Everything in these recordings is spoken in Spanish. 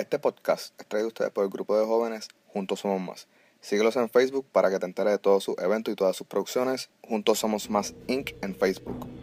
Este podcast es traído a ustedes por el grupo de jóvenes Juntos Somos Más. Síguelos en Facebook para que te enteres de todos sus eventos y todas sus producciones. Juntos Somos Más Inc. en Facebook.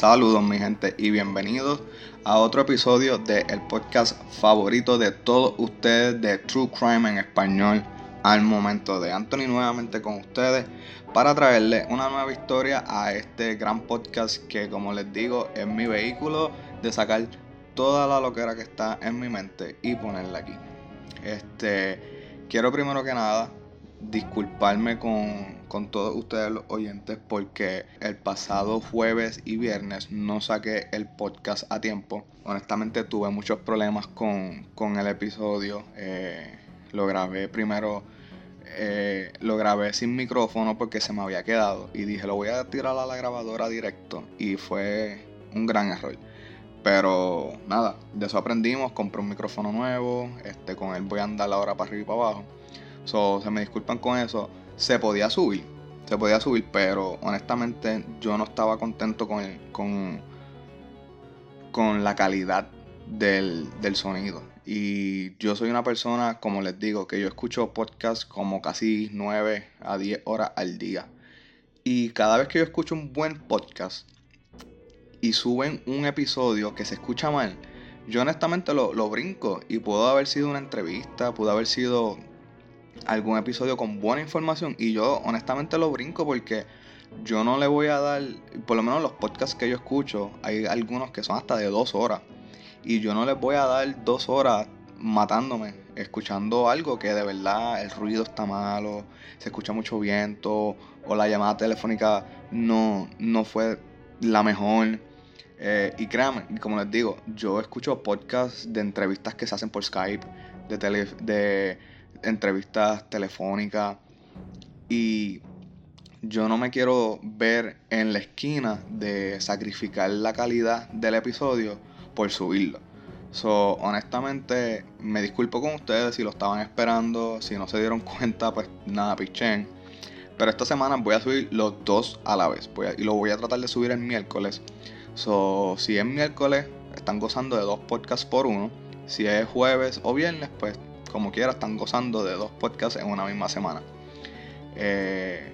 Saludos mi gente y bienvenidos a otro episodio del podcast favorito de todos ustedes de True Crime en español al momento de Anthony nuevamente con ustedes para traerles una nueva historia a este gran podcast que como les digo es mi vehículo de sacar toda la loquera que está en mi mente y ponerla aquí. Este quiero primero que nada disculparme con, con, todos ustedes los oyentes porque el pasado jueves y viernes no saqué el podcast a tiempo. Honestamente tuve muchos problemas con, con el episodio. Eh, lo grabé primero, eh, lo grabé sin micrófono porque se me había quedado y dije lo voy a tirar a la grabadora directo y fue un gran error. Pero nada, de eso aprendimos, compré un micrófono nuevo, este, con él voy a andar ahora para arriba y para abajo. So, se me disculpan con eso. Se podía subir, se podía subir, pero honestamente yo no estaba contento con, con, con la calidad del, del, sonido. Y yo soy una persona, como les digo, que yo escucho podcasts como casi 9 a 10 horas al día. Y cada vez que yo escucho un buen podcast y suben un episodio que se escucha mal, yo honestamente lo, lo brinco y pudo haber sido una entrevista, pudo haber sido algún episodio con buena información y yo honestamente lo brinco porque yo no le voy a dar, por lo menos los podcasts que yo escucho, hay algunos que son hasta de dos horas y yo no les voy a dar dos horas matándome, escuchando algo que de verdad el ruido está malo, se escucha mucho viento o la llamada telefónica no, no fue la mejor. Eh, y créanme, como les digo, yo escucho podcasts de entrevistas que se hacen por Skype, de, tele, de entrevistas telefónicas y yo no me quiero ver en la esquina de sacrificar la calidad del episodio por subirlo. So, honestamente, me disculpo con ustedes si lo estaban esperando, si no se dieron cuenta, pues nada, pichen. Pero esta semana voy a subir los dos a la vez. y lo voy a tratar de subir el miércoles. So, si es miércoles, están gozando de dos podcasts por uno. Si es jueves o viernes, pues como quiera, están gozando de dos podcasts en una misma semana. Eh,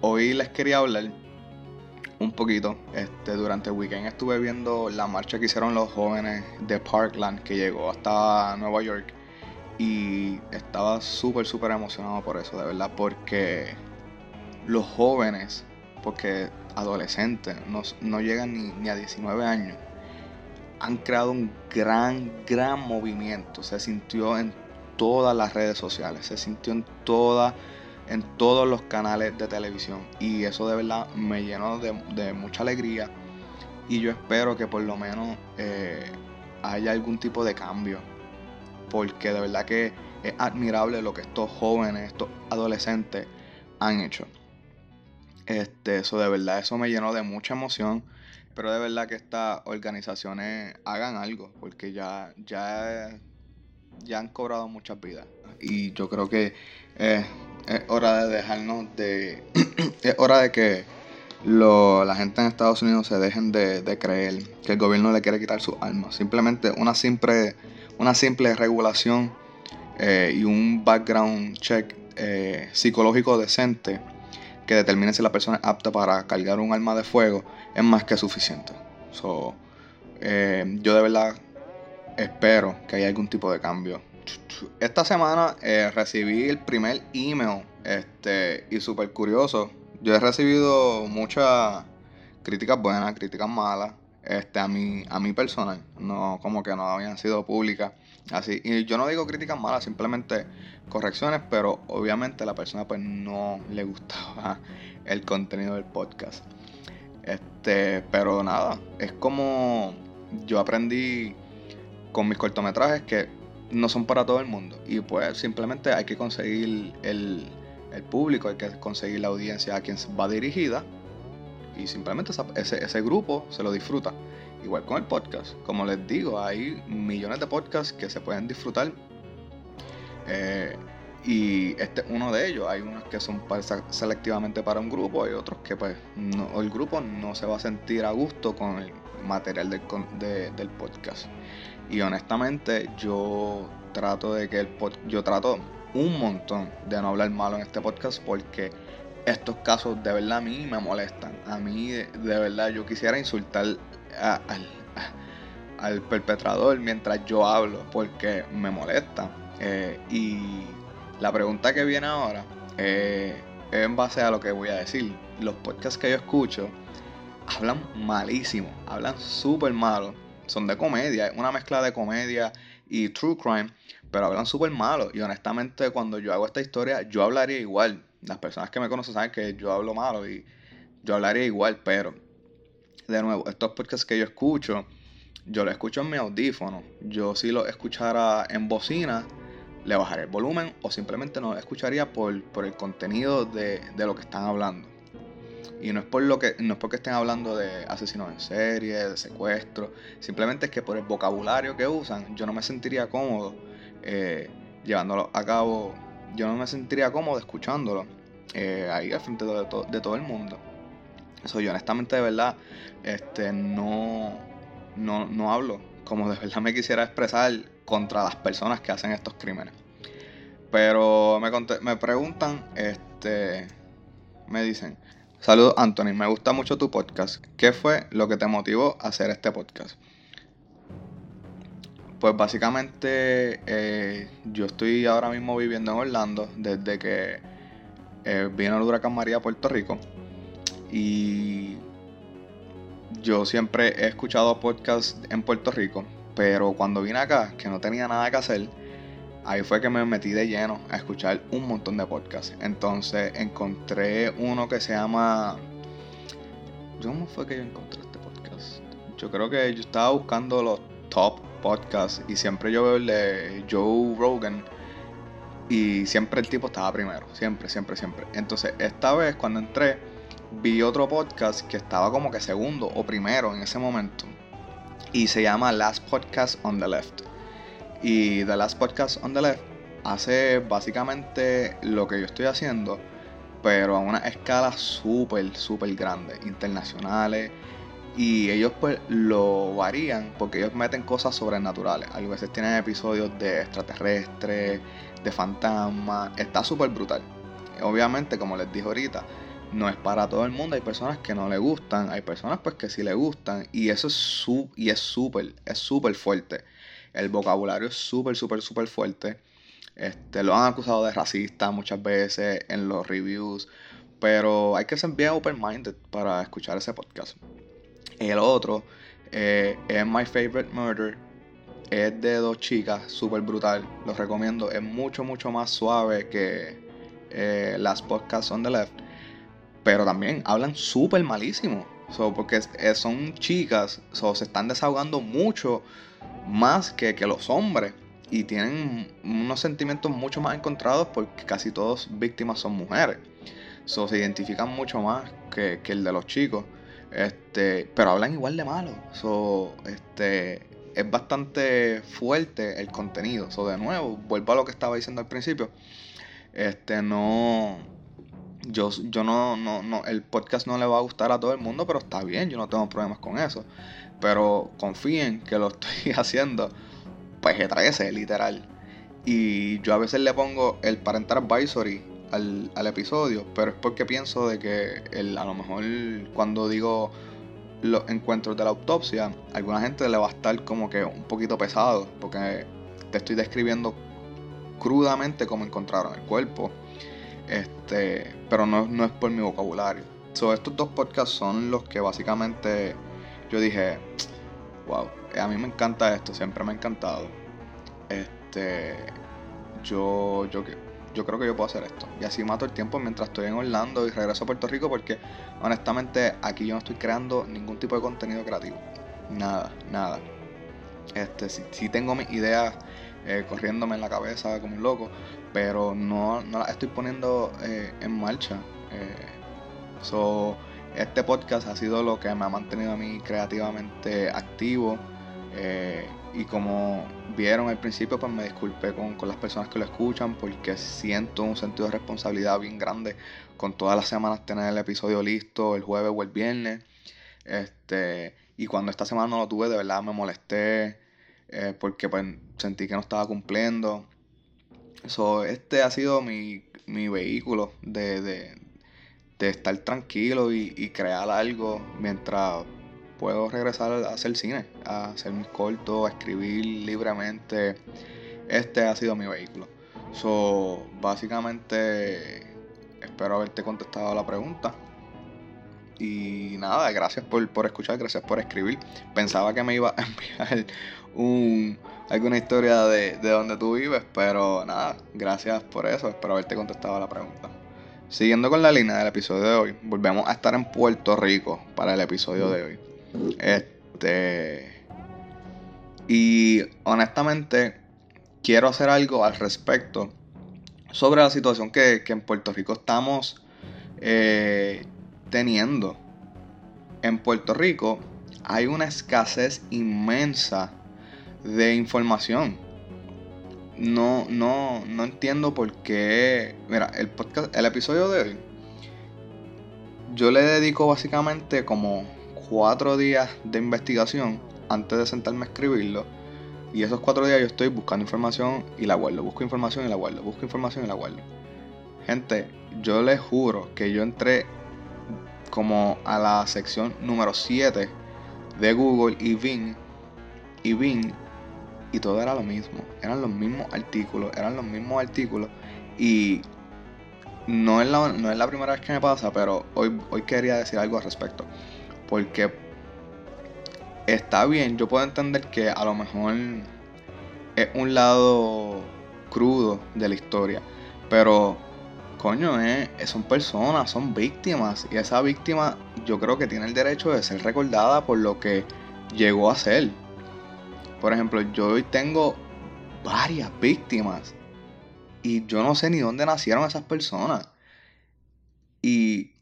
hoy les quería hablar un poquito. Este, durante el weekend estuve viendo la marcha que hicieron los jóvenes de Parkland que llegó hasta Nueva York. Y estaba súper, súper emocionado por eso, de verdad, porque los jóvenes, porque adolescentes, no, no llegan ni, ni a 19 años, han creado un gran, gran movimiento. Se sintió en todas las redes sociales, se sintió en toda, en todos los canales de televisión. Y eso de verdad me llenó de, mucha alegría. Y yo espero que por lo menos eh, haya algún tipo de cambio. Porque de verdad que es admirable lo que estos jóvenes, estos adolescentes han hecho. Este, eso de verdad, eso me llenó de mucha emoción. Pero de verdad que estas organizaciones hagan algo. Porque ya, ya ya han cobrado muchas vidas. Y yo creo que es hora de dejarnos de... es hora de que la gente en Estados Unidos se dejen de, creer que el gobierno le quiere quitar sus armas. Simplemente una simple, una simple regulación eh, y un background check eh, psicológico decente que determine si la persona es apta para cargar un arma de fuego es más que suficiente. So, eh, yo de verdad espero que haya algún tipo de cambio. Esta semana eh, recibí el primer email este, y súper curioso. Yo he recibido muchas críticas buenas, críticas malas, este, a mi, a mi personal, no como que no habían sido públicas. Así, y yo no digo críticas malas, simplemente correcciones, pero obviamente a la persona pues no le gustaba el contenido del podcast. Este, pero nada, es como yo aprendí con mis cortometrajes que no son para todo el mundo. Y pues simplemente hay que conseguir el, público, hay que conseguir la audiencia a quien va dirigida. Y simplemente ese, ese grupo se lo disfruta. Igual con el podcast. Como les digo, hay millones de podcasts que se pueden disfrutar Eh, y este es uno de ellos. Hay unos que son selectivamente para un grupo y otros que pues el grupo no se va a sentir a gusto con el material del, del podcast. Y honestamente yo trato de que el yo trato un montón de no hablar malo en este podcast porque estos casos de verdad a mí me molestan. A mí de, verdad yo quisiera insultar al, al perpetrador mientras yo hablo porque me molesta. Eh, y la pregunta que viene ahora eh, es en base a lo que voy a decir. Los podcasts que yo escucho hablan malísimo, hablan súper malo. Son de comedia, una mezcla de comedia y true crime, pero hablan súper malo. Y honestamente, cuando yo hago esta historia, yo hablaría igual. Las personas que me conocen saben que yo hablo malo y yo hablaría igual, pero de nuevo, estos podcasts que yo escucho, yo los escucho en mi audífono. Yo si los escuchara en bocina, le bajaré el volumen o simplemente no escucharía por, el contenido de, lo que están hablando. Y no es, por lo que, no es porque estén hablando de asesinos en serie, de secuestro, simplemente es que por el vocabulario que usan yo no me sentiría cómodo eh, llevándolo a cabo, yo no me sentiría cómodo escuchándolo eh, ahí al frente de, de, todo el mundo. Eso yo honestamente de verdad este, no, no, no hablo como de verdad me quisiera expresar contra las personas que hacen estos crímenes. Pero me, me preguntan, este, me dicen, saludos Anthony, me gusta mucho tu podcast. ¿Qué fue lo que te motivó a hacer este podcast? Pues básicamente eh, yo estoy ahora mismo viviendo en Orlando desde que eh, vino el huracán María a Puerto Rico. Y yo siempre he escuchado podcasts en Puerto Rico, pero cuando vine acá, que no tenía nada que hacer, ahí fue que me metí de lleno a escuchar un montón de podcasts. Entonces encontré uno que se llama... ¿Cómo fue que yo encontré este podcast? Yo creo que yo estaba buscando los top podcasts y siempre yo veo el de Joe Rogan y siempre el tipo estaba primero, siempre, siempre, siempre. Entonces esta vez cuando entré vi otro podcast que estaba como que segundo o primero en ese momento y se llama Last Podcast on the Left. Y The Last Podcast on the Left hace básicamente lo que yo estoy haciendo, pero a una escala súper, súper grande, internacionales. Y ellos pues lo varían porque ellos meten cosas sobrenaturales. A veces tienen episodios de extraterrestres, de fantasmas. Está súper brutal. Obviamente, como les dije ahorita, no es para todo el mundo, hay personas que no le gustan, hay personas pues que sí le gustan y eso es su y es súper, es súper fuerte. El vocabulario es súper, súper, súper fuerte. Este, lo han acusado de racista muchas veces en los reviews, pero hay que ser bien open-minded para escuchar ese podcast. El otro eh, es My Favorite Murder. Es de dos chicas, súper brutal. Los recomiendo. Es mucho, mucho más suave que eh, las podcasts on the left pero también hablan súper malísimo. porque eh, son chicas, se están desahogando mucho más que, los hombres. Y tienen unos sentimientos mucho más encontrados porque casi todas víctimas son mujeres. So, se identifican mucho más que, el de los chicos. Este, pero hablan igual de malo. So, este, es bastante fuerte el contenido. So, de nuevo, vuelvo a lo que estaba diciendo al principio. Este, no yo, yo no, no, no, el podcast no le va a gustar a todo el mundo, pero está bien, yo no tengo problemas con eso. Pero confíen que lo estoy haciendo, pues G13, literal. Y yo a veces le pongo el parental advisory al, al episodio, pero es porque pienso de que el, a lo mejor cuando digo los encuentros de la autopsia, a alguna gente le va a estar como que un poquito pesado, porque te estoy describiendo crudamente cómo encontraron el cuerpo este, pero no, no es por mi vocabulario. So, estos dos podcasts son los que básicamente yo dije, wow, a mí me encanta esto, siempre me ha encantado. Este, yo, yo, yo creo que yo puedo hacer esto. Y así mato el tiempo mientras estoy en Orlando y regreso a Puerto Rico porque honestamente aquí yo no estoy creando ningún tipo de contenido creativo. Nada, nada. Este, si, tengo mis ideas eh, corriéndome en la cabeza como un loco, pero no, no las estoy poniendo eh, en marcha. Eh, so, este podcast ha sido lo que me ha mantenido a mí creativamente activo. y como vieron al principio, pues me disculpé con, las personas que lo escuchan porque siento un sentido de responsabilidad bien grande con todas las semanas tener el episodio listo el jueves o el viernes. Este, y cuando esta semana no lo tuve, de verdad me molesté eh, porque pues, sentí que no estaba cumpliendo. So, este ha sido mi, vehículo de, estar tranquilo y, y crear algo mientras puedo regresar a hacer cine, a hacer mis cortos, a escribir libremente. Este ha sido mi vehículo. So, básicamente, espero haberte contestado la pregunta. Y nada, gracias por, escuchar, gracias por escribir. Pensaba que me iba a enviar un, alguna historia de, de donde tú vives, pero nada, gracias por eso. Espero haberte contestado la pregunta. Siguiendo con la línea del episodio de hoy, volvemos a estar en Puerto Rico para el episodio de hoy. Este. Y honestamente, quiero hacer algo al respecto sobre la situación que, en Puerto Rico estamos eh, teniendo. En Puerto Rico hay una escasez inmensa de información. No, no, no entiendo por qué. Mira, el podcast, el episodio de hoy, yo le dedico básicamente como cuatro días de investigación antes de sentarme a escribirlo. Y esos cuatro días yo estoy buscando información y la guardo. Busco información y la guardo. Busco información y la guardo. Gente, yo les juro que yo entré como a la sección número 7 de Google y Bing. Y Bing. Y todo era lo mismo. Eran los mismos artículos. Eran los mismos artículos. Y no es la, no es la primera vez que me pasa, pero hoy, hoy quería decir algo al respecto. Porque está bien, yo puedo entender que a lo mejor es un lado crudo de la historia. Pero, coño, eh, son personas, son víctimas. Y esa víctima yo creo que tiene el derecho de ser recordada por lo que llegó a ser. Por ejemplo, yo hoy tengo varias víctimas. Y yo no sé ni dónde nacieron esas personas. Y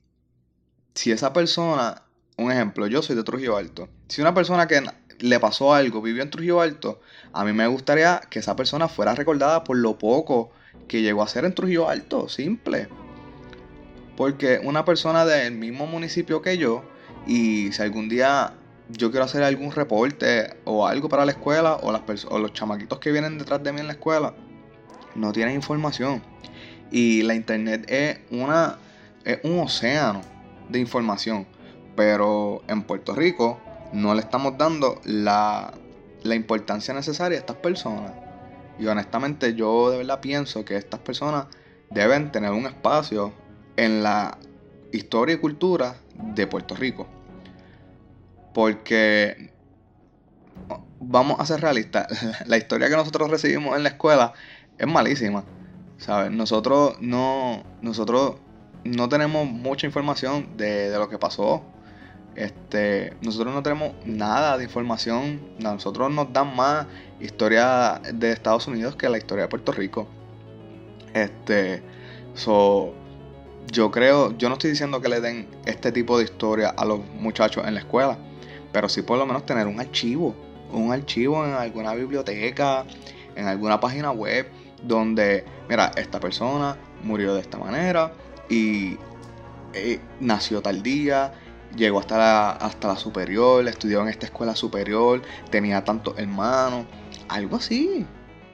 si esa persona un ejemplo, yo soy de Trujillo Alto. Si una persona que le pasó algo vivió en Trujillo Alto, a mí me gustaría que esa persona fuera recordada por lo poco que llegó a ser en Trujillo Alto, simple. Porque una persona del mismo municipio que yo, y si algún día yo quiero hacer algún reporte o algo para la escuela, o, las o los chamaquitos que vienen detrás de mí en la escuela, no tienen información. Y la internet es, una, es un océano de información pero en Puerto Rico no le estamos dando la, importancia necesaria a estas personas. Y honestamente yo de verdad pienso que estas personas deben tener un espacio en la historia y cultura de Puerto Rico. Porque vamos a ser realistas, la historia que nosotros recibimos en la escuela es malísima. ¿Sabes? Nosotros no, nosotros no tenemos mucha información de, lo que pasó este, nosotros no tenemos nada de información. Nosotros nos dan más historia de Estados Unidos que la historia de Puerto Rico. Este, so, yo creo, yo no estoy diciendo que le den este tipo de historia a los muchachos en la escuela, pero sí por lo menos tener un archivo, un archivo en alguna biblioteca, en alguna página web donde, mira, esta persona murió de esta manera y eh, nació tal día llegó hasta la, hasta la superior, estudió en esta escuela superior, tenía tantos hermanos, algo así.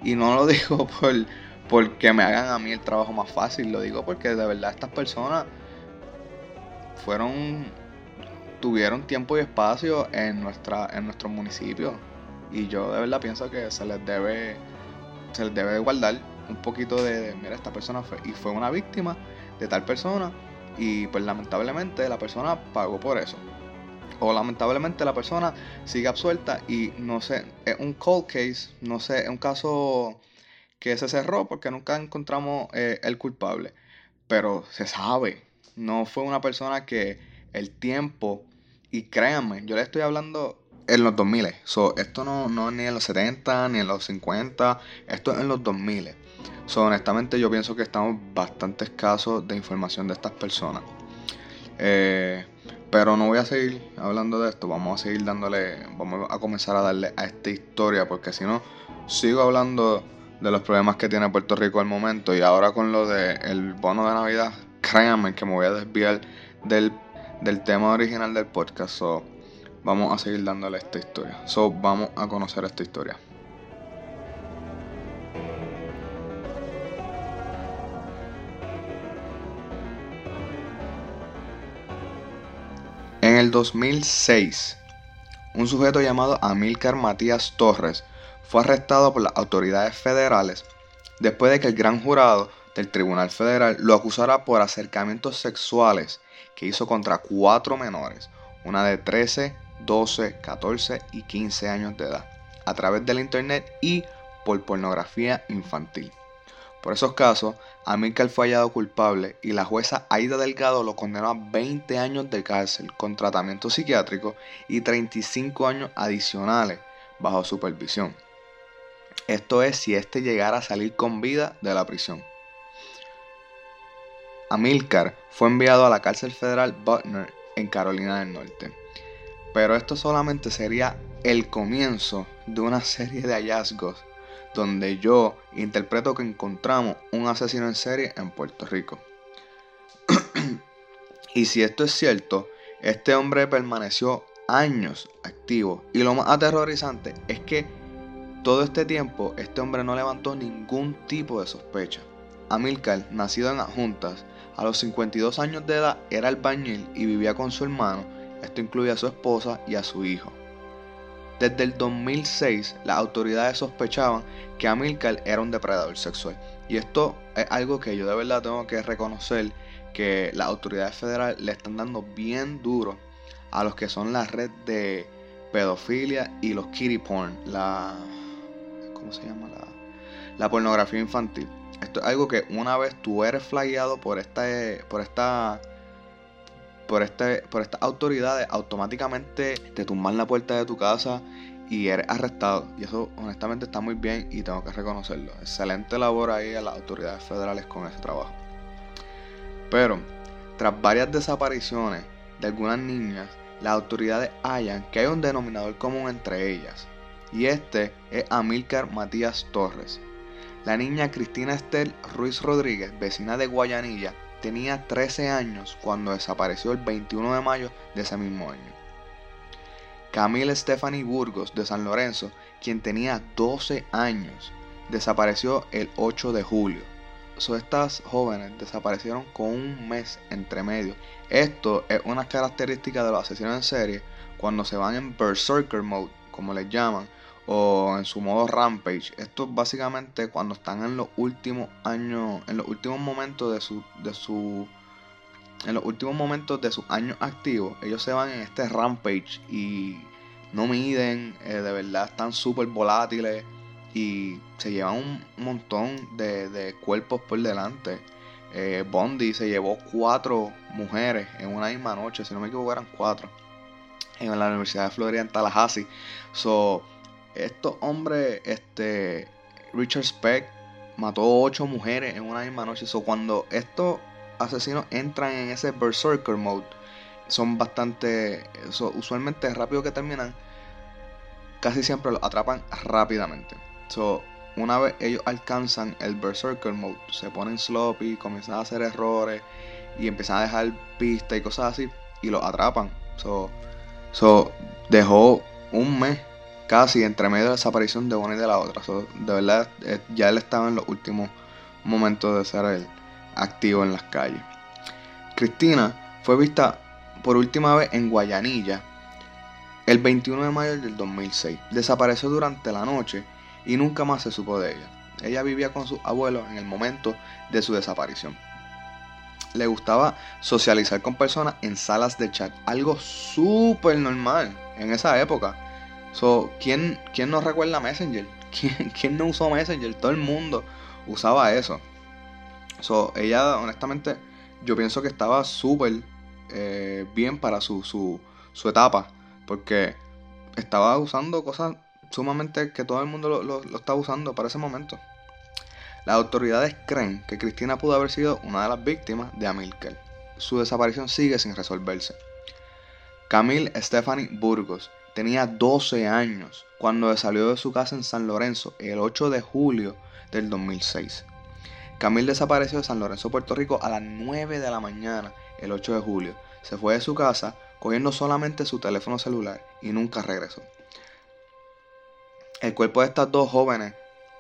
Y no lo digo por porque me hagan a mí el trabajo más fácil, lo digo porque de verdad estas personas fueron tuvieron tiempo y espacio en nuestra en nuestro municipio y yo de verdad pienso que se les debe se les debe guardar un poquito de, mira esta persona fue y fue una víctima de tal persona y pues lamentablemente la persona pagó por eso. O lamentablemente la persona sigue absuelta y no sé, es un cold case, no sé, es un caso que se cerró porque nunca encontramos eh, el culpable. Pero se sabe, no fue una persona que el tiempo, y créanme, yo le estoy hablando en los 2000, so, esto no, no ni en los 70 ni en los 50, esto es en los 2000. So, honestamente yo pienso que estamos bastante escasos de información de estas personas. Eh, pero no voy a seguir hablando de esto, vamos a seguir dándole, vamos a comenzar a darle a esta historia, porque si no, sigo hablando de los problemas que tiene Puerto Rico al momento y ahora con lo del bono de Navidad, créanme que me voy a desviar del, del tema original del podcast. So, vamos a seguir dándole esta historia. So, vamos a conocer esta historia. En el 2006, un sujeto llamado Amílcar Matías Torres fue arrestado por las autoridades federales después de que el gran jurado del Tribunal Federal lo acusara por acercamientos sexuales que hizo contra cuatro menores, una de 13, 12, 14 y 15 años de edad, a través del Internet y por pornografía infantil. Por esos casos, Amílcar fue hallado culpable y la jueza Aida Delgado lo condenó a 20 años de cárcel con tratamiento psiquiátrico y 35 años adicionales bajo supervisión. Esto es si éste llegara a salir con vida de la prisión. Amilcar fue enviado a la cárcel federal Butner en Carolina del Norte. Pero esto solamente sería el comienzo de una serie de hallazgos donde yo interpreto que encontramos un asesino en serie en Puerto Rico. y si esto es cierto, este hombre permaneció años activo. Y lo más aterrorizante es que todo este tiempo, este hombre no levantó ningún tipo de sospecha. Amilcar, nacido en Adjuntas, a los 52 años de edad era albañil y vivía con su hermano, esto incluía a su esposa y a su hijo. Desde el 2006, las autoridades sospechaban que Amilcar era un depredador sexual. Y esto es algo que yo de verdad tengo que reconocer que las autoridades federales le están dando bien duro a los que son la red de pedofilia y los kitty porn, la ¿cómo se llama? La, pornografía infantil. Esto es algo que una vez tú eres flagueado por por esta, por este, por estas autoridades, automáticamente te tumban la puerta de tu casa y eres arrestado. Y eso honestamente está muy bien y tengo que reconocerlo. Excelente labor ahí a las autoridades federales con ese trabajo. Pero, tras varias desapariciones de algunas niñas, las autoridades hallan que hay un denominador común entre ellas y este es Amílcar Matías Torres. La niña Cristina Estel Ruiz Rodríguez, vecina de Guayanilla, tenía 13 años cuando desapareció el 21 de mayo de ese mismo año. Camille Stephanie Burgos de San Lorenzo, quien tenía 12 años, desapareció el 8 de julio. So, estas jóvenes desaparecieron con un mes entre medio. Esto es una característica de los asesinos en serie cuando se van en berserker mode, como les llaman, o en su modo Rampage. Esto es básicamente cuando están en los últimos años, en los últimos momentos de su, de su, en los últimos momentos de sus años activos, ellos se van en este Rampage y no miden, eh, de verdad están súper volátiles y se llevan un montón de, cuerpos por delante. Eh, Bondi se llevó cuatro mujeres en una misma noche, si no me equivoco eran cuatro, en la Universidad de Florida en Tallahassee. So, estos hombres, este, Richard Speck mató ocho mujeres en una misma noche. So, cuando estos asesinos entran en ese berserker mode, son bastante, usualmente rápido que terminan, casi siempre lo atrapan rápidamente. So, una vez ellos alcanzan el berserker mode, se ponen sloppy, comienzan a hacer errores y empiezan a dejar pistas y cosas así y los atrapan. So, so dejó un mes casi entre medio de la desaparición de una y de la otra. de verdad, eh, ya él estaba en los últimos momentos de ser el activo en las calles. Cristina fue vista por última vez en Guayanilla el 21 de mayo del 2006. Desapareció durante la noche y nunca más se supo de ella. Ella vivía con sus abuelos en el momento de su desaparición. Le gustaba socializar con personas en salas de chat, algo súper normal en esa época. So, ¿quién, ¿Quién no recuerda Messenger? ¿Quién, no usó Messenger? Todo el mundo usaba eso. So, ella, honestamente, yo pienso que estaba súper eh, bien para su, su, su, etapa. Porque estaba usando cosas sumamente que todo el mundo lo, lo, estaba usando para ese momento. Las autoridades creen que Cristina pudo haber sido una de las víctimas de Amilcar. su desaparición sigue sin resolverse. Camille Stephanie Burgos tenía 12 años cuando salió de su casa en San Lorenzo el 8 de julio del 2006. Camille desapareció de San Lorenzo, Puerto Rico a las 9 de la mañana el 8 de julio. Se fue de su casa cogiendo solamente su teléfono celular y nunca regresó. El cuerpo de estas dos jóvenes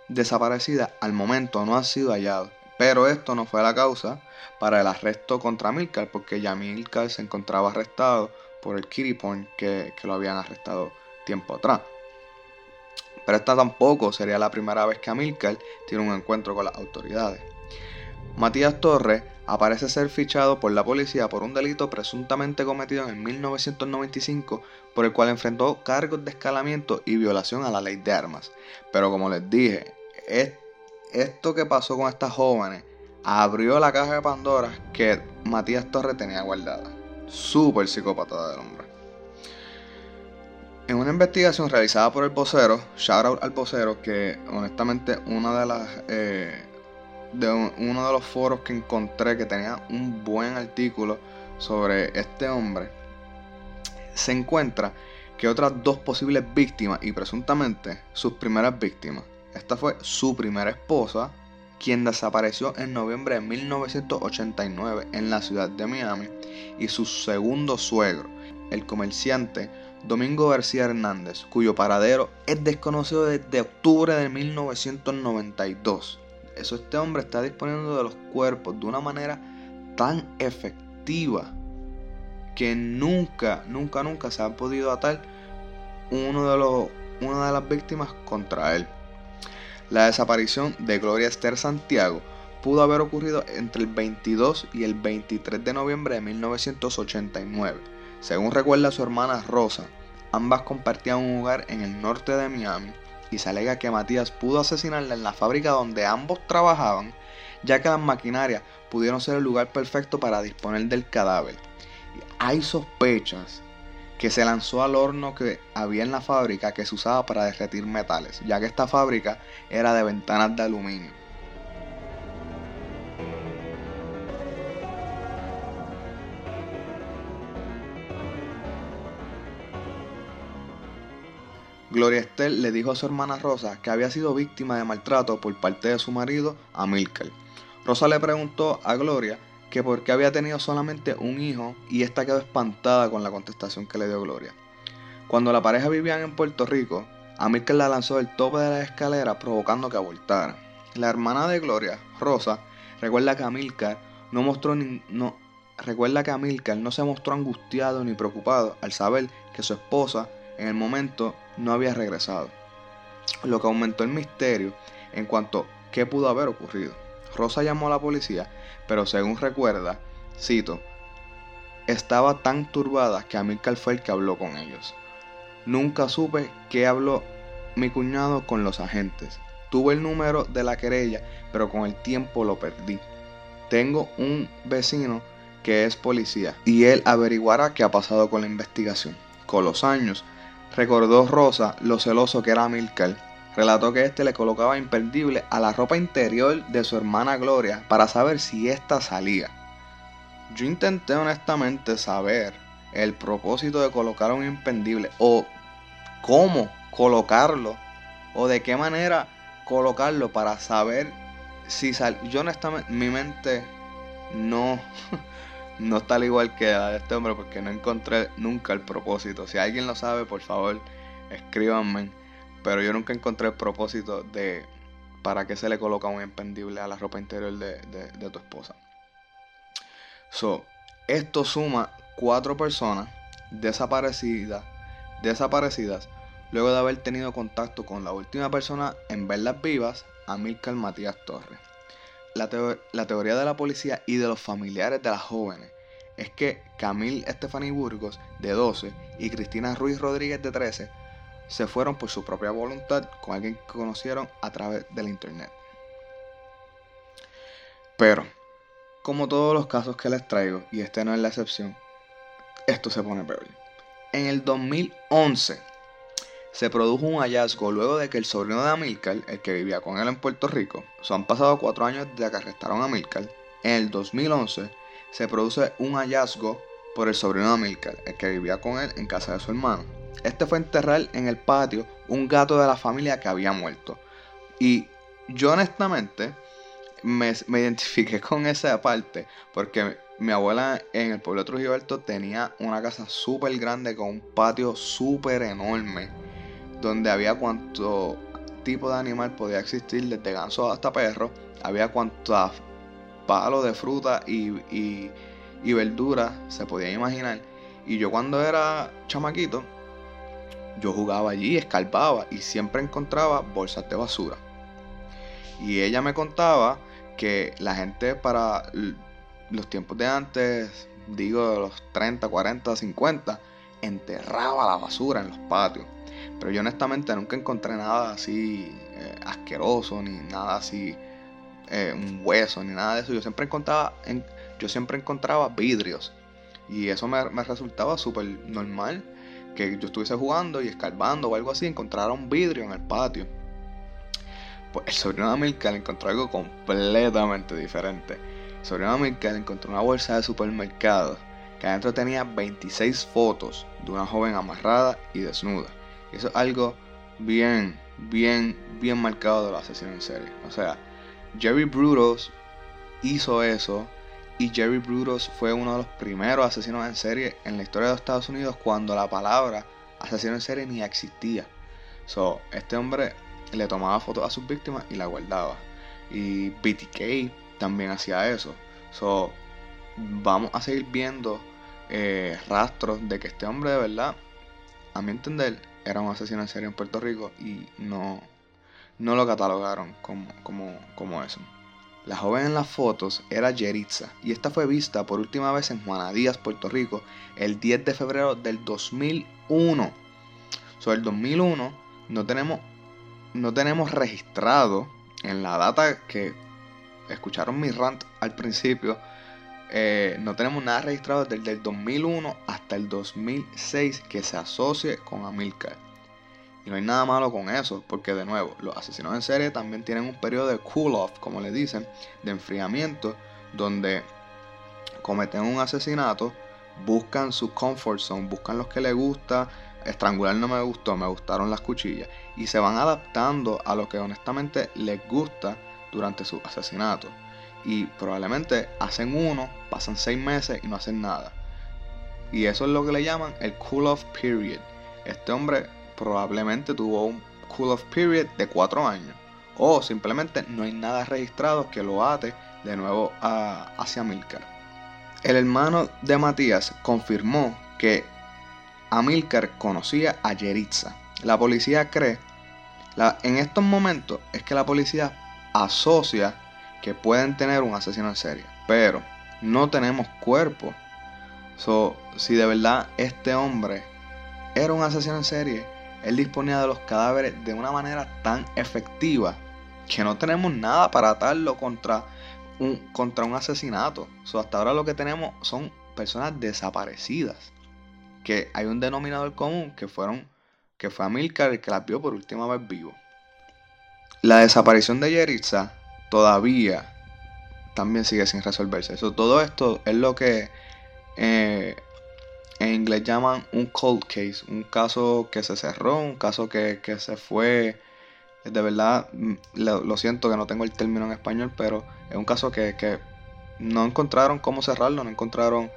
desaparecidas al momento no ha sido hallado, pero esto no fue la causa para el arresto contra Milcar, porque ya Milcar se encontraba arrestado por el kitty porn que, que lo habían arrestado tiempo atrás. Pero esta tampoco sería la primera vez que Amilcar tiene un encuentro con las autoridades. Matías Torres aparece ser fichado por la policía por un delito presuntamente cometido en 1995 por el cual enfrentó cargos de escalamiento y violación a la ley de armas. Pero como les dije, esto que pasó con estas jóvenes abrió la caja de Pandora que Matías Torres tenía guardada. Súper psicópata del hombre. En una investigación realizada por el vocero, shout al vocero, que honestamente una de las eh, de uno de los foros que encontré que tenía un buen artículo sobre este hombre, se encuentra que otras dos posibles víctimas y presuntamente sus primeras víctimas. Esta fue su primera esposa, quien desapareció en noviembre de 1989 en la ciudad de Miami, y su segundo suegro, el comerciante Domingo García Hernández, cuyo paradero es desconocido desde octubre de 1992. Eso este hombre está disponiendo de los cuerpos de una manera tan efectiva que nunca, nunca, nunca se ha podido atar uno de los, una de las víctimas contra él. La desaparición de Gloria Esther Santiago pudo haber ocurrido entre el 22 y el 23 de noviembre de 1989. Según recuerda su hermana Rosa, ambas compartían un hogar en el norte de Miami y se alega que Matías pudo asesinarla en la fábrica donde ambos trabajaban, ya que las maquinarias pudieron ser el lugar perfecto para disponer del cadáver. Hay sospechas que se lanzó al horno que había en la fábrica que se usaba para derretir metales, ya que esta fábrica era de ventanas de aluminio. Gloria Esther le dijo a su hermana Rosa que había sido víctima de maltrato por parte de su marido, Amilcar. Rosa le preguntó a Gloria que por qué había tenido solamente un hijo y esta quedó espantada con la contestación que le dio Gloria. Cuando la pareja vivían en Puerto Rico, Amilcar la lanzó del tope de la escalera provocando que abortara. La hermana de Gloria, Rosa, recuerda que Amilcar no mostró no, recuerda que Amilcar no se mostró angustiado ni preocupado al saber que su esposa en el momento no había regresado, lo que aumentó el misterio en cuanto a qué pudo haber ocurrido. Rosa llamó a la policía, pero según recuerda, cito, estaba tan turbada que Amílcar fue el que habló con ellos. Nunca supe qué habló mi cuñado con los agentes. Tuve el número de la querella, pero con el tiempo lo perdí. Tengo un vecino que es policía y él averiguará qué ha pasado con la investigación. Con los años, Recordó Rosa lo celoso que era Milker. Relató que éste le colocaba imperdible a la ropa interior de su hermana Gloria para saber si ésta salía. Yo intenté honestamente saber el propósito de colocar un impendible o cómo colocarlo o de qué manera colocarlo para saber si sal yo honestamente mi mente no no está al igual que la de este hombre porque no encontré nunca el propósito. Si alguien lo sabe, por favor, escríbanme. Pero yo nunca encontré el propósito de para qué se le coloca un impendible a la ropa interior de, de tu esposa. So, esto suma cuatro personas desaparecidas, desaparecidas luego de haber tenido contacto con la última persona en verlas vivas, Amílcar Matías Torres la, teoría de la policía y de los familiares de las jóvenes es que Camille Stephanie Burgos, de 12, y Cristina Ruiz Rodríguez, de 13, se fueron por su propia voluntad con alguien que conocieron a través del internet. Pero, como todos los casos que les traigo, y este no es la excepción, esto se pone peor. En el 2011, se produjo un hallazgo luego de que el sobrino de Amilcar, el que vivía con él en Puerto Rico, o han pasado cuatro años desde que arrestaron a Amilcar, en el 2011 se produce un hallazgo por el sobrino de Amilcar, el que vivía con él en casa de su hermano. Este fue enterrar en el patio un gato de la familia que había muerto. Y yo honestamente me, me identifiqué con esa parte porque mi abuela en el pueblo de Trujillo Alto tenía una casa súper grande con un patio súper enorme donde había cuanto tipo de animal podía existir, desde ganso hasta perro, había cuantos palos de fruta y, y, y verdura se podía imaginar. Y yo cuando era chamaquito, yo jugaba allí, escalpaba y siempre encontraba bolsas de basura. Y ella me contaba que la gente para los tiempos de antes, digo de los 30, 40, 50, enterraba la basura en los patios. Pero yo honestamente nunca encontré nada así eh, asqueroso, ni nada así, eh, un hueso, ni nada de eso. Yo siempre encontraba, en, yo siempre encontraba vidrios. Y eso me, me resultaba súper normal. Que yo estuviese jugando y escarbando o algo así, encontrara un vidrio en el patio. Pues el sobrino de Amilcar encontró algo completamente diferente. El sobrino de Amilcar encontró una bolsa de supermercado que adentro tenía 26 fotos de una joven amarrada y desnuda. Eso es algo bien, bien, bien marcado de los asesinos en serie. O sea, Jerry Brutos hizo eso y Jerry Brutos fue uno de los primeros asesinos en serie en la historia de los Estados Unidos cuando la palabra asesino en serie ni existía. So, este hombre le tomaba fotos a sus víctimas y la guardaba. Y BTK también hacía eso. So, vamos a seguir viendo eh, rastros de que este hombre de verdad, a mi entender, era un asesino en serie en Puerto Rico y no, no lo catalogaron como, como, como eso. La joven en las fotos era Yeritza y esta fue vista por última vez en Juanadías, Puerto Rico, el 10 de febrero del 2001. Sobre el 2001 no tenemos, no tenemos registrado en la data que escucharon mi rant al principio eh, no tenemos nada registrado desde el 2001 hasta el 2006 que se asocie con Amilcar. Y no hay nada malo con eso, porque de nuevo, los asesinos en serie también tienen un periodo de cool off, como le dicen, de enfriamiento, donde cometen un asesinato, buscan su comfort zone, buscan los que les gusta, estrangular no me gustó, me gustaron las cuchillas, y se van adaptando a lo que honestamente les gusta durante su asesinato y probablemente hacen uno, pasan seis meses y no hacen nada. Y eso es lo que le llaman el cool off period. Este hombre probablemente tuvo un cool off period de cuatro años. O simplemente no hay nada registrado que lo ate de nuevo a, hacia Milcar. El hermano de Matías confirmó que Amilcar conocía a Yeritza. La policía cree, en estos momentos es que la policía asocia que pueden tener un asesino en serie, pero no tenemos cuerpo. So, si de verdad este hombre era un asesino en serie, él disponía de los cadáveres de una manera tan efectiva que no tenemos nada para atarlo contra un, contra un asesinato. So, hasta ahora lo que tenemos son personas desaparecidas. Que hay un denominador común que fueron que fue Amilcar el que las vio por última vez vivo. La desaparición de Yeritza todavía también sigue sin resolverse. Eso, todo esto es lo que eh, en inglés llaman un cold case, un caso que se cerró, un caso que, se fue. De verdad, mm, lo, siento que no tengo el término en español, pero es un caso que, no encontraron cómo cerrarlo, no encontraron,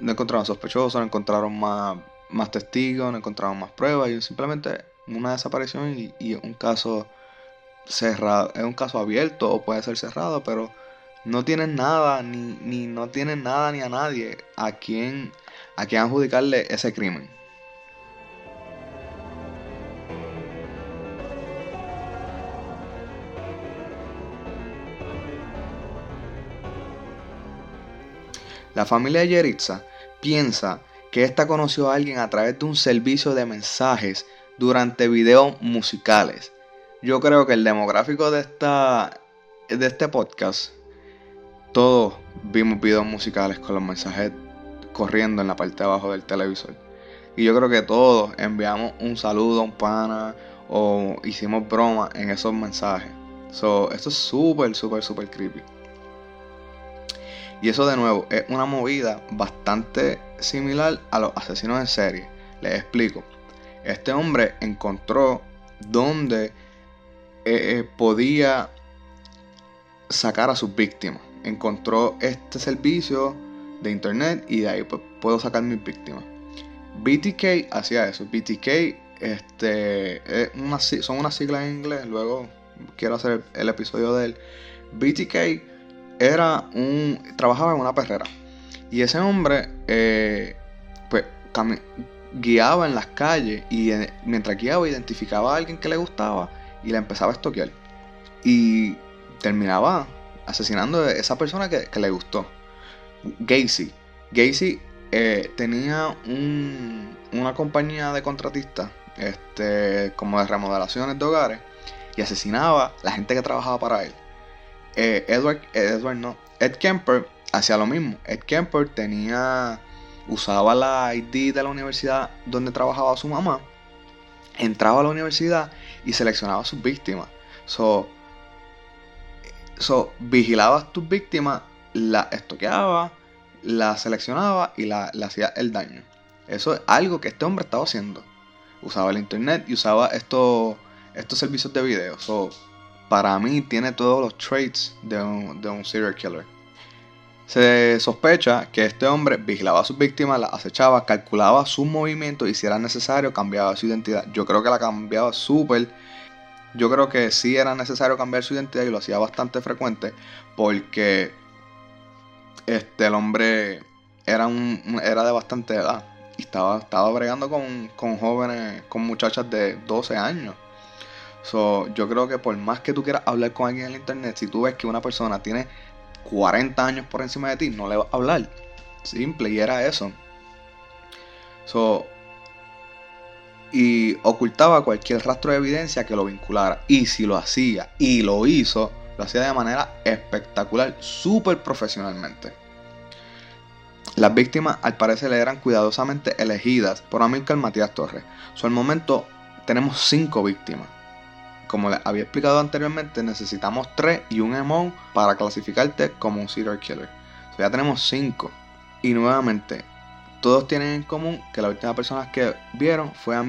no encontraron sospechosos, no encontraron más, más testigos, no encontraron más pruebas, y simplemente una desaparición y un caso cerrado, es un caso abierto o puede ser cerrado, pero no tienen nada, ni, ni no tienen nada ni a nadie a quien, a quien adjudicarle ese crimen. La familia Yeritza piensa que ésta conoció a alguien a través de un servicio de mensajes durante videos musicales yo creo que el demográfico de esta de este podcast todos vimos videos musicales con los mensajes corriendo en la parte de abajo del televisor. Y yo creo que todos enviamos un saludo a un pana o hicimos broma en esos mensajes. So, esto es súper, súper, súper creepy. Y eso de nuevo es una movida bastante similar a los asesinos en serie. Les explico. Este hombre encontró donde eh, eh, podía sacar a sus víctimas. Encontró este servicio de internet y de ahí pues, puedo sacar mis víctimas. BTK hacía eso. BTK este, son unas siglas en inglés. Luego quiero hacer el episodio de él. BTK era un. trabajaba en una perrera. Y ese hombre, eh, pues, guiaba en las calles y mientras guiaba identificaba a alguien que le gustaba y le empezaba a estoquear. Y terminaba asesinando a esa persona que, le gustó. Gacy. Gacy eh, tenía una compañía de contratistas este, como de remodelaciones de hogares y asesinaba a la gente que trabajaba para él. Eh, Edward, Edward no, Ed Kemper hacía lo mismo. Ed Kemper tenía, usaba la ID de la universidad donde trabajaba su mamá, entraba a la universidad y seleccionaba a sus víctimas. So, so vigilaba a tus víctimas, la estoqueaba, la seleccionaba y la, le hacía el daño. Eso es algo que este hombre estaba haciendo. Usaba el internet y usaba estos, estos servicios de video. So, para mí tiene todos los traits de un, de un serial killer. Se sospecha que este hombre vigilaba a sus víctimas, las acechaba, calculaba sus movimientos y si era necesario cambiaba su identidad. Yo creo que la cambiaba súper. Yo creo que sí era necesario cambiar su identidad y lo hacía bastante frecuente porque este, el hombre era, un, era de bastante edad y estaba, estaba bregando con, con jóvenes, con muchachas de 12 años. So, yo creo que por más que tú quieras hablar con alguien en el internet, si tú ves que una persona tiene 40 años por encima de ti, no le vas a hablar. Simple, y era eso. So, y ocultaba cualquier rastro de evidencia que lo vinculara. Y si lo hacía y lo hizo, lo hacía de manera espectacular, súper profesionalmente. Las víctimas al parecer eran cuidadosamente elegidas por Amílcar Matías Torres. So, al momento tenemos 5 víctimas como les había explicado anteriormente, necesitamos 3 y un EMO para clasificarte como un serial killer. ya tenemos 5. Y nuevamente, todos tienen en común que la última persona que vieron fue a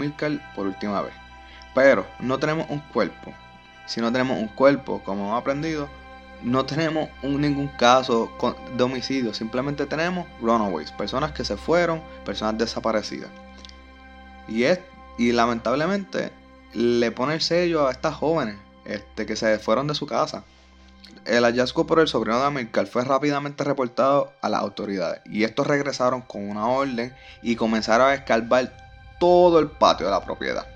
por última vez. Pero no tenemos un cuerpo. Si no tenemos un cuerpo, como hemos aprendido, no tenemos ningún caso de homicidio. Simplemente tenemos runaways, personas que se fueron, personas desaparecidas. Y, es, y lamentablemente le pone el sello a estas jóvenes este, que se fueron de su casa. El hallazgo por el sobrino de Amilcar fue rápidamente reportado a las autoridades y estos regresaron con una orden y comenzaron a escarbar todo el patio de la propiedad.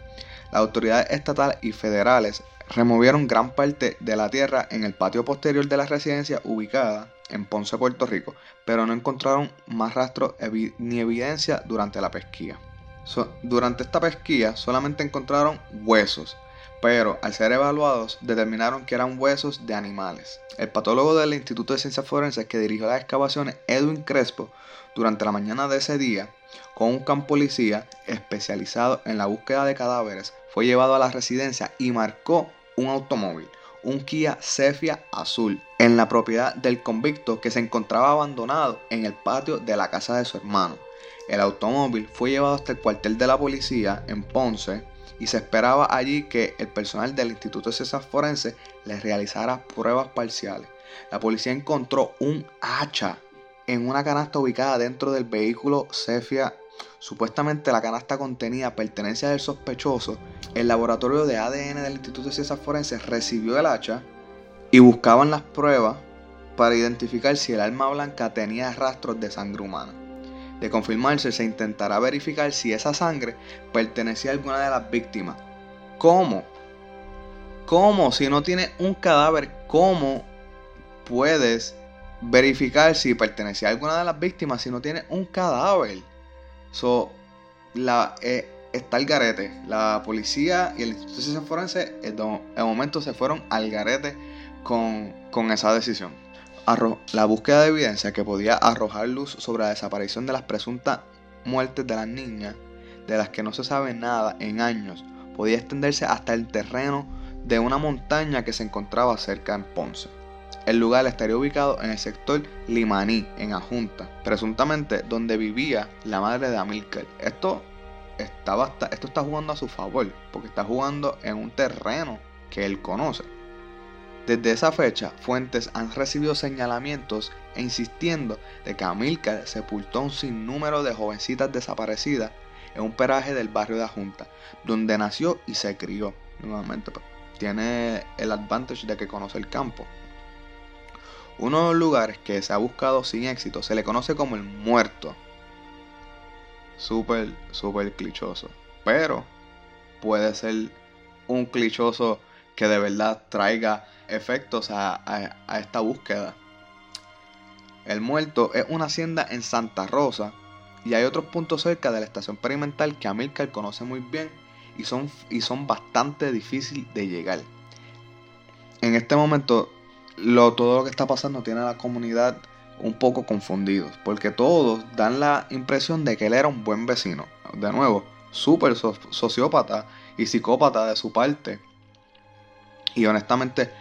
Las autoridades estatales y federales removieron gran parte de la tierra en el patio posterior de la residencia ubicada en Ponce, Puerto Rico, pero no encontraron más rastros ni evidencia durante la pesquisa durante esta pesquisa solamente encontraron huesos, pero al ser evaluados determinaron que eran huesos de animales. El patólogo del Instituto de Ciencias Forenses que dirigió las excavaciones, Edwin Crespo, durante la mañana de ese día, con un campo policía especializado en la búsqueda de cadáveres, fue llevado a la residencia y marcó un automóvil, un Kia Cephia azul, en la propiedad del convicto que se encontraba abandonado en el patio de la casa de su hermano. El automóvil fue llevado hasta el cuartel de la policía en Ponce y se esperaba allí que el personal del Instituto de Ciencias Forenses les realizara pruebas parciales. La policía encontró un hacha en una canasta ubicada dentro del vehículo Cefia. Supuestamente la canasta contenía pertenencia del sospechoso. El laboratorio de ADN del Instituto de Ciencias Forenses recibió el hacha y buscaban las pruebas para identificar si el arma blanca tenía rastros de sangre humana. De confirmarse, se intentará verificar si esa sangre pertenecía a alguna de las víctimas. ¿Cómo? ¿Cómo? Si no tienes un cadáver, ¿cómo puedes verificar si pertenecía a alguna de las víctimas si no tienes un cadáver? So, la, eh, está el garete. La policía y el Instituto de Ciencias Forenses en momento se fueron al garete con, con esa decisión la búsqueda de evidencia que podía arrojar luz sobre la desaparición de las presuntas muertes de las niñas, de las que no se sabe nada en años, podía extenderse hasta el terreno de una montaña que se encontraba cerca en Ponce. El lugar estaría ubicado en el sector Limaní, en Ajunta, presuntamente donde vivía la madre de Amílcar. Esto, esto está jugando a su favor, porque está jugando en un terreno que él conoce. Desde esa fecha, fuentes han recibido señalamientos e insistiendo de que Amílcar sepultó un sinnúmero de jovencitas desaparecidas en un peraje del barrio de Ajunta, donde nació y se crió. Nuevamente, pues, tiene el advantage de que conoce el campo. Uno de los lugares que se ha buscado sin éxito se le conoce como el muerto. Súper, súper clichoso. Pero puede ser un clichoso que de verdad traiga efectos a, esta búsqueda. El muerto es una hacienda en Santa Rosa y hay otros puntos cerca de la estación experimental que Amilcar conoce muy bien y son, y son bastante difíciles de llegar. En este momento, lo, todo lo que está pasando tiene a la comunidad un poco confundidos, porque todos dan la impresión de que él era un buen vecino. De nuevo, súper sociópata y psicópata de su parte. Y honestamente,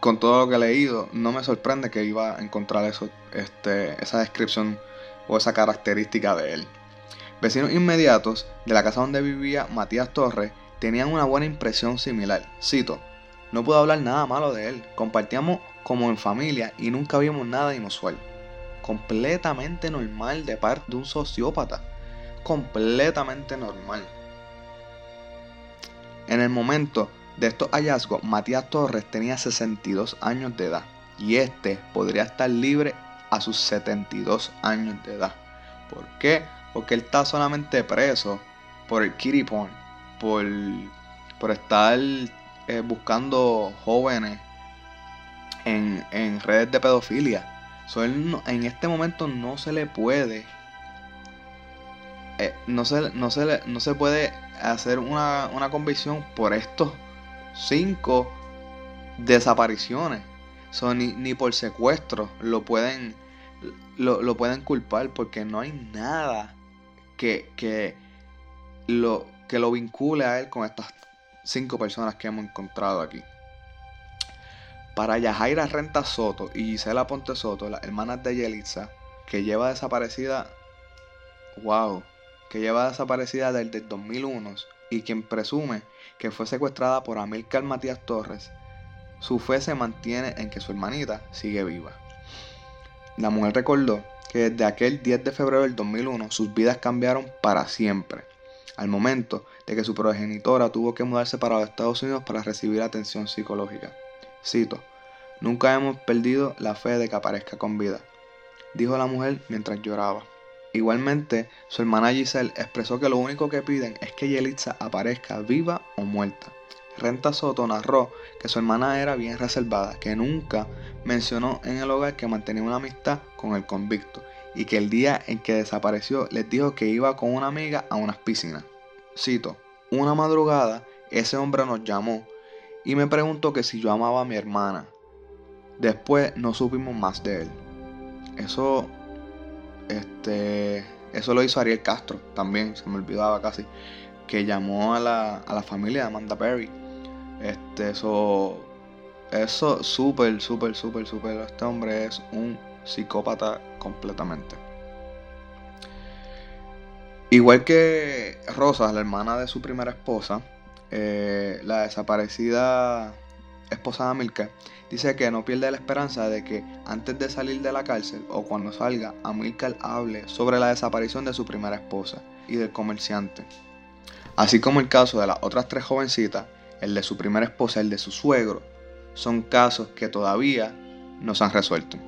con todo lo que he leído, no me sorprende que iba a encontrar este, esa descripción o esa característica de él. Vecinos inmediatos de la casa donde vivía Matías Torres tenían una buena impresión similar. Cito, no puedo hablar nada malo de él, compartíamos como en familia y nunca vimos nada inusual. Completamente normal de parte de un sociópata. Completamente normal. En el momento de estos hallazgos, Matías Torres tenía 62 años de edad y este podría estar libre a sus 72 años de edad. ¿Por qué? Porque él está solamente preso por el kitty porn, por, por estar eh, buscando jóvenes en, redes de pedofilia. en este momento no se le puede. Eh, no, se, no, se no se puede hacer una, una convicción por estos cinco desapariciones. Son ni, por secuestro lo pueden, lo, pueden culpar porque no hay nada que, que, lo, que lo vincule a él con estas cinco personas que hemos encontrado aquí. Para Yajaira Renta Soto y Gisela Ponte Soto, las hermanas de Yelitza, que lleva desaparecida, wow, que lleva desaparecida desde el 2001 y quien presume que fue secuestrada por Amílcar Matías Torres, su fe se mantiene en que su hermanita sigue viva. La mujer recordó que desde aquel 10 de febrero del 2001 sus vidas cambiaron para siempre, al momento de que su progenitora tuvo que mudarse para los Estados Unidos para recibir atención psicológica. Cito, Nunca hemos perdido la fe de que aparezca con vida, dijo la mujer mientras lloraba. Igualmente, su hermana Giselle expresó que lo único que piden es que Yelitza aparezca viva o muerta. Renta Soto narró que su hermana era bien reservada, que nunca mencionó en el hogar que mantenía una amistad con el convicto y que el día en que desapareció les dijo que iba con una amiga a unas piscinas. Cito, una madrugada ese hombre nos llamó y me preguntó que si yo amaba a mi hermana. Después no supimos más de él. Eso este, eso lo hizo Ariel Castro también, se me olvidaba casi, que llamó a la, a la familia de Amanda Perry. Este, eso, eso súper, súper, súper, súper. Este hombre es un psicópata completamente. Igual que Rosa, la hermana de su primera esposa, eh, la desaparecida esposa de Amilcar, dice que no pierde la esperanza de que antes de salir de la cárcel o cuando salga, Amilcar hable sobre la desaparición de su primera esposa y del comerciante. Así como el caso de las otras tres jovencitas, el de su primera esposa y el de su suegro, son casos que todavía no se han resuelto.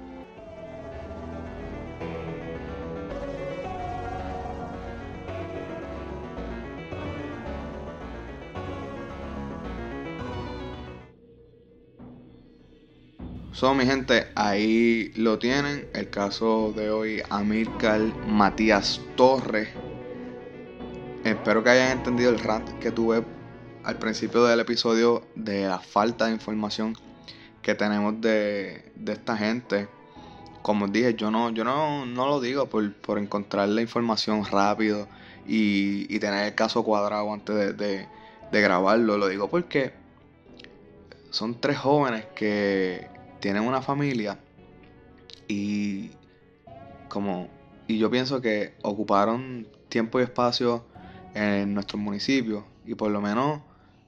So, mi gente, ahí lo tienen. El caso de hoy, Amílcar Matías Torres. Espero que hayan entendido el rant que tuve al principio del episodio de la falta de información que tenemos de, esta gente. Como dije, yo no, yo no, lo digo por, encontrar la información rápido y, tener el caso cuadrado antes de, de grabarlo. Lo digo porque son tres jóvenes que tienen una familia y como y yo pienso que ocuparon tiempo y espacio en nuestros municipios y por lo menos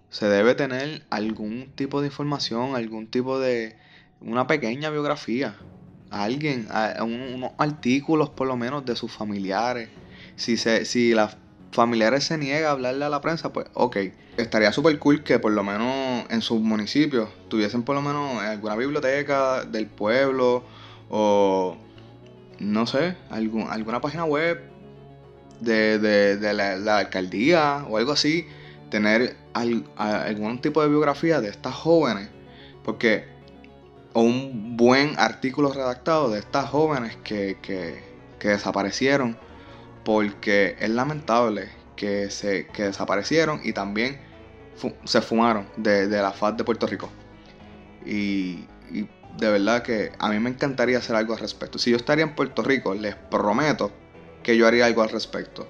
se debe tener algún tipo de información, algún tipo de una pequeña biografía, alguien, unos artículos por lo menos de sus familiares. Si se si las familiares se niega a hablarle a la prensa, pues ok, estaría súper cool que por lo menos en sus municipios tuviesen por lo menos alguna biblioteca del pueblo o no sé, algún, alguna página web de, la, alcaldía o algo así, tener algún tipo de biografía de estas jóvenes, porque, o un buen artículo redactado de estas jóvenes que, que, desaparecieron, porque es lamentable que, se, que desaparecieron y también se fumaron de, la faz de Puerto Rico. Y, y de verdad que a mí me encantaría hacer algo al respecto. Si yo estaría en Puerto Rico, les prometo que yo haría algo al respecto.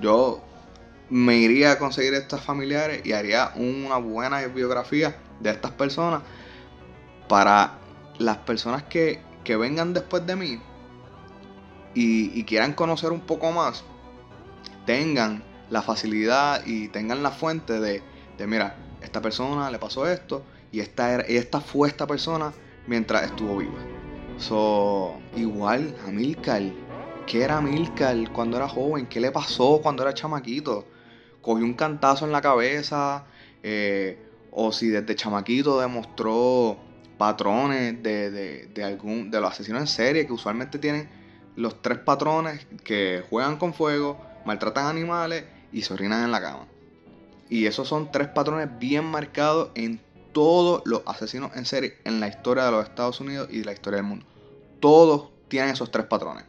Yo me iría a conseguir estas familiares y haría una buena biografía de estas personas para las personas que, vengan después de mí y, quieran conocer un poco más, tengan la facilidad y tengan la fuente de, de mira, esta persona le pasó esto y esta, esta fue esta persona mientras estuvo viva. So, igual a Milcar. ¿Qué era Milcar cuando era joven? ¿Qué le pasó cuando era chamaquito? ¿Cogió un cantazo en la cabeza? Eh, o si desde chamaquito demostró patrones de, de, algún, de los asesinos en serie que usualmente tienen los tres patrones que juegan con fuego, maltratan animales y se orinan en la cama. Y esos son tres patrones bien marcados en todos los asesinos en serie en la historia de los Estados Unidos y de la historia del mundo. Todos tienen esos tres patrones.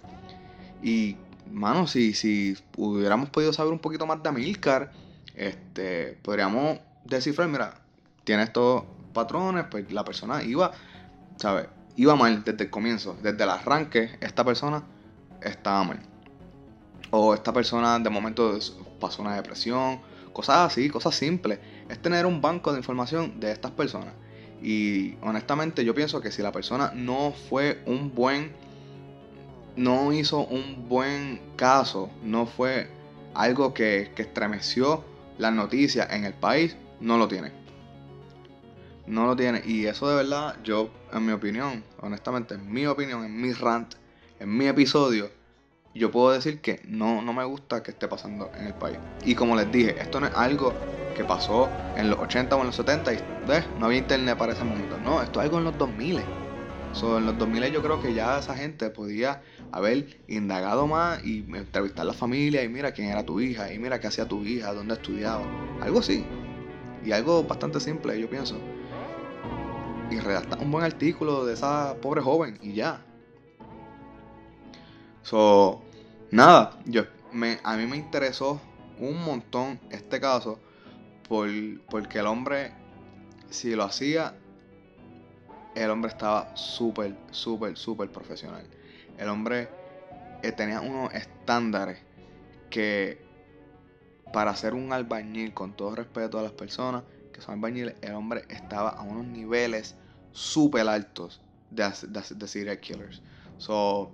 Y, mano, si, si hubiéramos podido saber un poquito más de Amilcar, este, podríamos descifrar, mira, tiene estos patrones, pues la persona iba, ¿sabes? Iba mal desde el comienzo, desde el arranque, esta persona estaba mal. O esta persona de momento pasó una depresión, cosas así, cosas simples es tener un banco de información de estas personas. Y honestamente yo pienso que si la persona no fue un buen, no hizo un buen caso, no fue algo que, que estremeció las noticias en el país, no lo tiene. No lo tiene. Y eso de verdad, yo, en mi opinión, honestamente, en mi opinión, en mi rant, en mi episodio, yo puedo decir que no, no me gusta que esté pasando en el país. Y como les dije, esto no es algo que pasó en los 80 o en los 70 y no había internet para ese momento. No, esto es algo en los 2000. So, en los 2000 yo creo que ya esa gente podía haber indagado más y entrevistar a la familia y mira quién era tu hija y mira qué hacía tu hija, dónde estudiaba. Algo así. Y algo bastante simple, yo pienso. Y redactar un buen artículo de esa pobre joven y ya. So, nada, yo, me, a mí me interesó un montón este caso por, porque el hombre, si lo hacía, el hombre estaba súper, súper, súper profesional. El hombre eh, tenía unos estándares que para ser un albañil, con todo respeto a las personas que son albañiles, el hombre estaba a unos niveles súper altos de, de, de serial killers. So,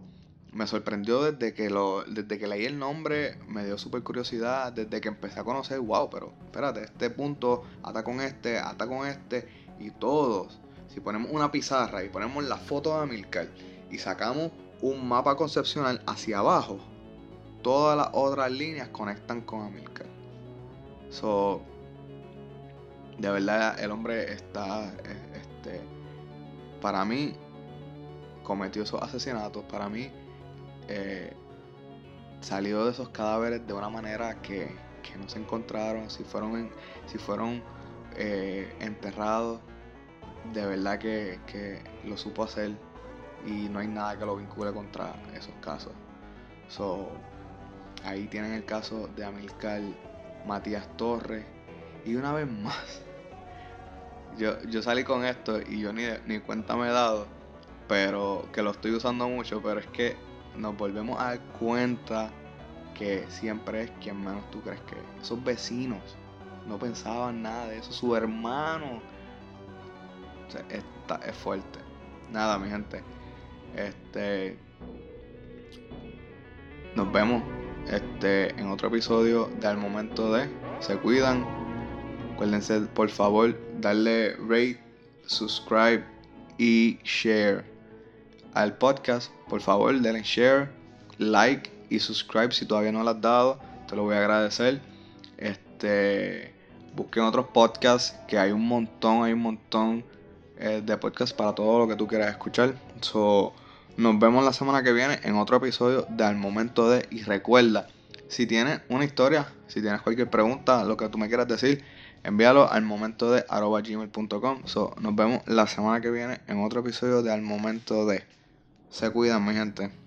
me sorprendió desde que lo desde que leí el nombre me dio súper curiosidad desde que empecé a conocer wow pero espérate este punto ata con este ata con este y todos si ponemos una pizarra y ponemos la foto de Amilcar y sacamos un mapa concepcional hacia abajo todas las otras líneas conectan con Amilcar. So de verdad el hombre está este para mí cometió esos asesinatos para mí eh, salió de esos cadáveres de una manera que, no se encontraron, si fueron, si fueron eh, enterrados, de verdad que, lo supo hacer y no hay nada que lo vincule contra esos casos. So, ahí tienen el caso de Amilcar Matías Torres y una vez más. Yo, yo salí con esto y yo ni, ni cuenta me he dado, pero que lo estoy usando mucho, pero es que nos volvemos a dar cuenta que siempre es quien menos tú crees que es. Esos vecinos no pensaban nada de eso, su hermano. O sea, está, es fuerte. nada, mi gente. Este. Nos vemos este, en otro episodio de Al Momento de. Se cuidan. Acuérdense, por favor, darle rate, subscribe y share al podcast. Por favor, denle share, like y subscribe si todavía no lo has dado. Te lo voy a agradecer. Este, busquen otros podcasts que hay un montón, hay un montón eh, de podcasts para todo lo que tú quieras escuchar. So, nos vemos la semana que viene en otro episodio de Al Momento de. Y recuerda, si tienes una historia, si tienes cualquier pregunta, lo que tú me quieras decir, envíalo al momento de gmail.com. So, nos vemos la semana que viene en otro episodio de Al Momento de. Se cuidan, mi gente.